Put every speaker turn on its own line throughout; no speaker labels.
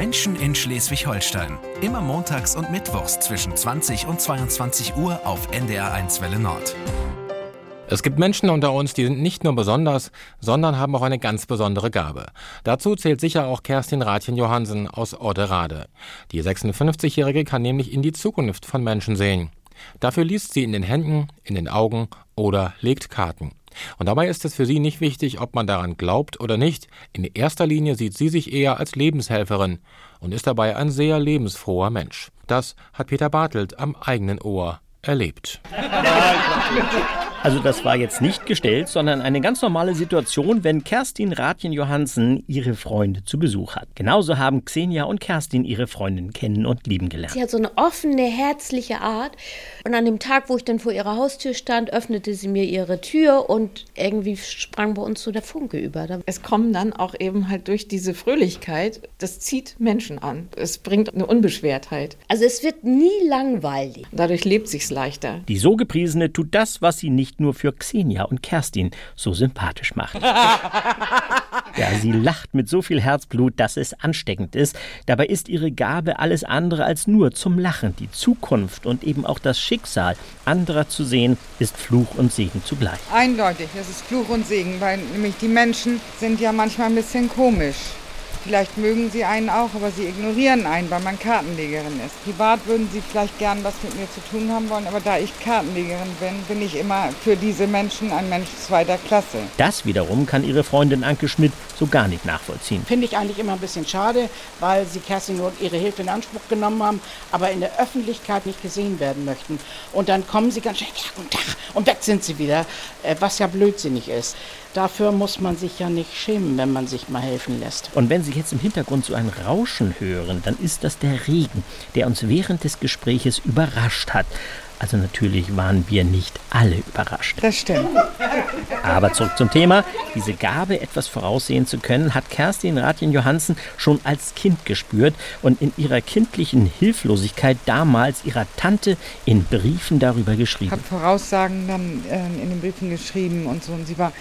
Menschen in Schleswig-Holstein. Immer montags und mittwochs zwischen 20 und 22 Uhr auf NDR1 Welle Nord.
Es gibt Menschen unter uns, die sind nicht nur besonders, sondern haben auch eine ganz besondere Gabe. Dazu zählt sicher auch Kerstin Rathjen Johansen aus Orderade. Die 56-Jährige kann nämlich in die Zukunft von Menschen sehen. Dafür liest sie in den Händen, in den Augen oder legt Karten. Und dabei ist es für sie nicht wichtig, ob man daran glaubt oder nicht. In erster Linie sieht sie sich eher als Lebenshelferin und ist dabei ein sehr lebensfroher Mensch. Das hat Peter Bartelt am eigenen Ohr erlebt.
Also das war jetzt nicht gestellt, sondern eine ganz normale Situation, wenn Kerstin Rathjen Johansen ihre Freunde zu Besuch hat. Genauso haben Xenia und Kerstin ihre Freundin kennen und lieben gelernt.
Sie hat so eine offene, herzliche Art. Und an dem Tag, wo ich dann vor ihrer Haustür stand, öffnete sie mir ihre Tür und irgendwie sprang bei uns so der Funke über.
Es kommen dann auch eben halt durch diese Fröhlichkeit, das zieht Menschen an. Es bringt eine Unbeschwertheit.
Also es wird nie langweilig.
Dadurch lebt sich's leichter.
Die so gepriesene tut das, was sie nicht nur für Xenia und Kerstin so sympathisch macht. ja, sie lacht mit so viel Herzblut, dass es ansteckend ist. Dabei ist ihre Gabe alles andere als nur zum Lachen. Die Zukunft und eben auch das Schicksal anderer zu sehen, ist Fluch und Segen zugleich.
Eindeutig, es ist Fluch und Segen, weil nämlich die Menschen sind ja manchmal ein bisschen komisch. Vielleicht mögen sie einen auch, aber sie ignorieren einen, weil man Kartenlegerin ist. Privat würden sie vielleicht gern was mit mir zu tun haben wollen, aber da ich Kartenlegerin bin, bin ich immer für diese Menschen ein Mensch zweiter Klasse.
Das wiederum kann ihre Freundin Anke Schmidt so gar nicht nachvollziehen.
Finde ich eigentlich immer ein bisschen schade, weil sie Kerstin nur ihre Hilfe in Anspruch genommen haben, aber in der Öffentlichkeit nicht gesehen werden möchten. Und dann kommen sie ganz schnell, ja, guten Tag, und weg sind sie wieder, äh, was ja blödsinnig ist. Dafür muss man sich ja nicht schämen, wenn man sich mal helfen lässt.
Und wenn Sie jetzt im Hintergrund so ein Rauschen hören, dann ist das der Regen, der uns während des Gespräches überrascht hat. Also natürlich waren wir nicht alle überrascht.
Das stimmt.
Aber zurück zum Thema. Diese Gabe, etwas voraussehen zu können, hat Kerstin Rathjen Johansen schon als Kind gespürt und in ihrer kindlichen Hilflosigkeit damals ihrer Tante in Briefen darüber geschrieben.
Hat Voraussagen dann äh, in den Briefen geschrieben und so. Und sie war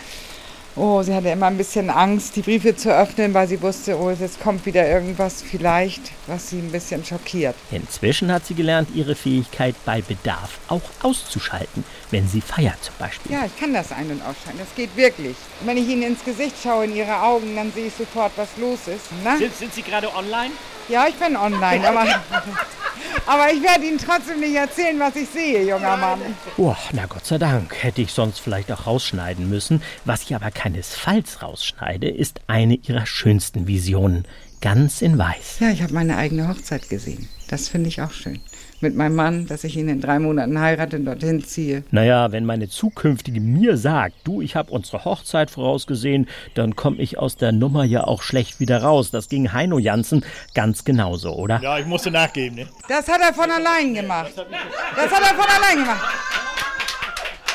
Oh, sie hatte immer ein bisschen Angst, die Briefe zu öffnen, weil sie wusste, oh, jetzt kommt wieder irgendwas vielleicht, was sie ein bisschen schockiert.
Inzwischen hat sie gelernt, ihre Fähigkeit bei Bedarf auch auszuschalten, wenn sie feiert zum Beispiel.
Ja, ich kann das ein- und ausschalten, das geht wirklich. Und wenn ich ihnen ins Gesicht schaue, in ihre Augen, dann sehe ich sofort, was los ist. Ne?
Sind, sind Sie gerade online?
Ja, ich bin online, aber, aber ich werde Ihnen trotzdem nicht erzählen, was ich sehe, junger Mann.
Oh, na Gott sei Dank. Hätte ich sonst vielleicht auch rausschneiden müssen. Was ich aber keinesfalls rausschneide, ist eine ihrer schönsten Visionen. Ganz in weiß.
Ja, ich habe meine eigene Hochzeit gesehen. Das finde ich auch schön. Mit meinem Mann, dass ich ihn in drei Monaten heirate und dorthin ziehe.
Naja, wenn meine zukünftige mir sagt, du, ich habe unsere Hochzeit vorausgesehen, dann komme ich aus der Nummer ja auch schlecht wieder raus. Das ging Heino Jansen ganz genauso, oder?
Ja, ich musste nachgeben, ne?
Das hat er von allein gemacht. Das hat er von allein gemacht.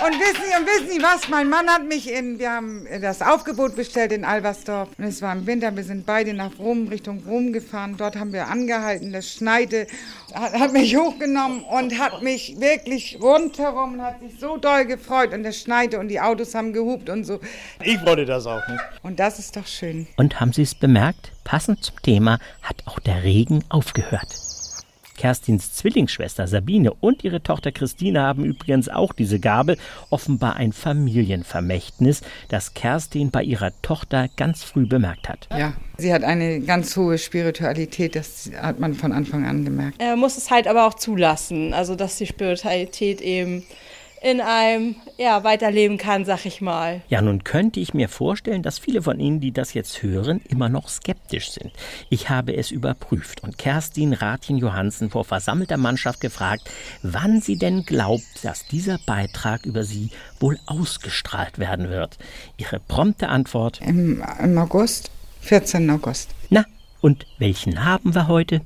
Und wissen Sie, und wissen Sie was? Mein Mann hat mich in, wir haben das Aufgebot bestellt in Albersdorf. Und es war im Winter, wir sind beide nach Rom, Richtung Rom gefahren. Dort haben wir angehalten, das schneite, hat, hat mich hochgenommen und hat mich wirklich rundherum und hat sich so doll gefreut. Und es schneite und die Autos haben gehupt und so.
Ich wollte das auch, ne?
Und das ist doch schön.
Und haben Sie es bemerkt? Passend zum Thema hat auch der Regen aufgehört. Kerstins Zwillingsschwester Sabine und ihre Tochter Christine haben übrigens auch diese Gabe, offenbar ein Familienvermächtnis, das Kerstin bei ihrer Tochter ganz früh bemerkt hat.
Ja, sie hat eine ganz hohe Spiritualität, das hat man von Anfang an gemerkt.
Er muss es halt aber auch zulassen, also dass die Spiritualität eben in einem ja, weiterleben kann, sag ich mal.
Ja, nun könnte ich mir vorstellen, dass viele von Ihnen, die das jetzt hören, immer noch skeptisch sind. Ich habe es überprüft und Kerstin Rathjen Johansen vor versammelter Mannschaft gefragt, wann sie denn glaubt, dass dieser Beitrag über sie wohl ausgestrahlt werden wird. Ihre prompte Antwort:
Im, im August, 14. August.
Na, und welchen haben wir heute?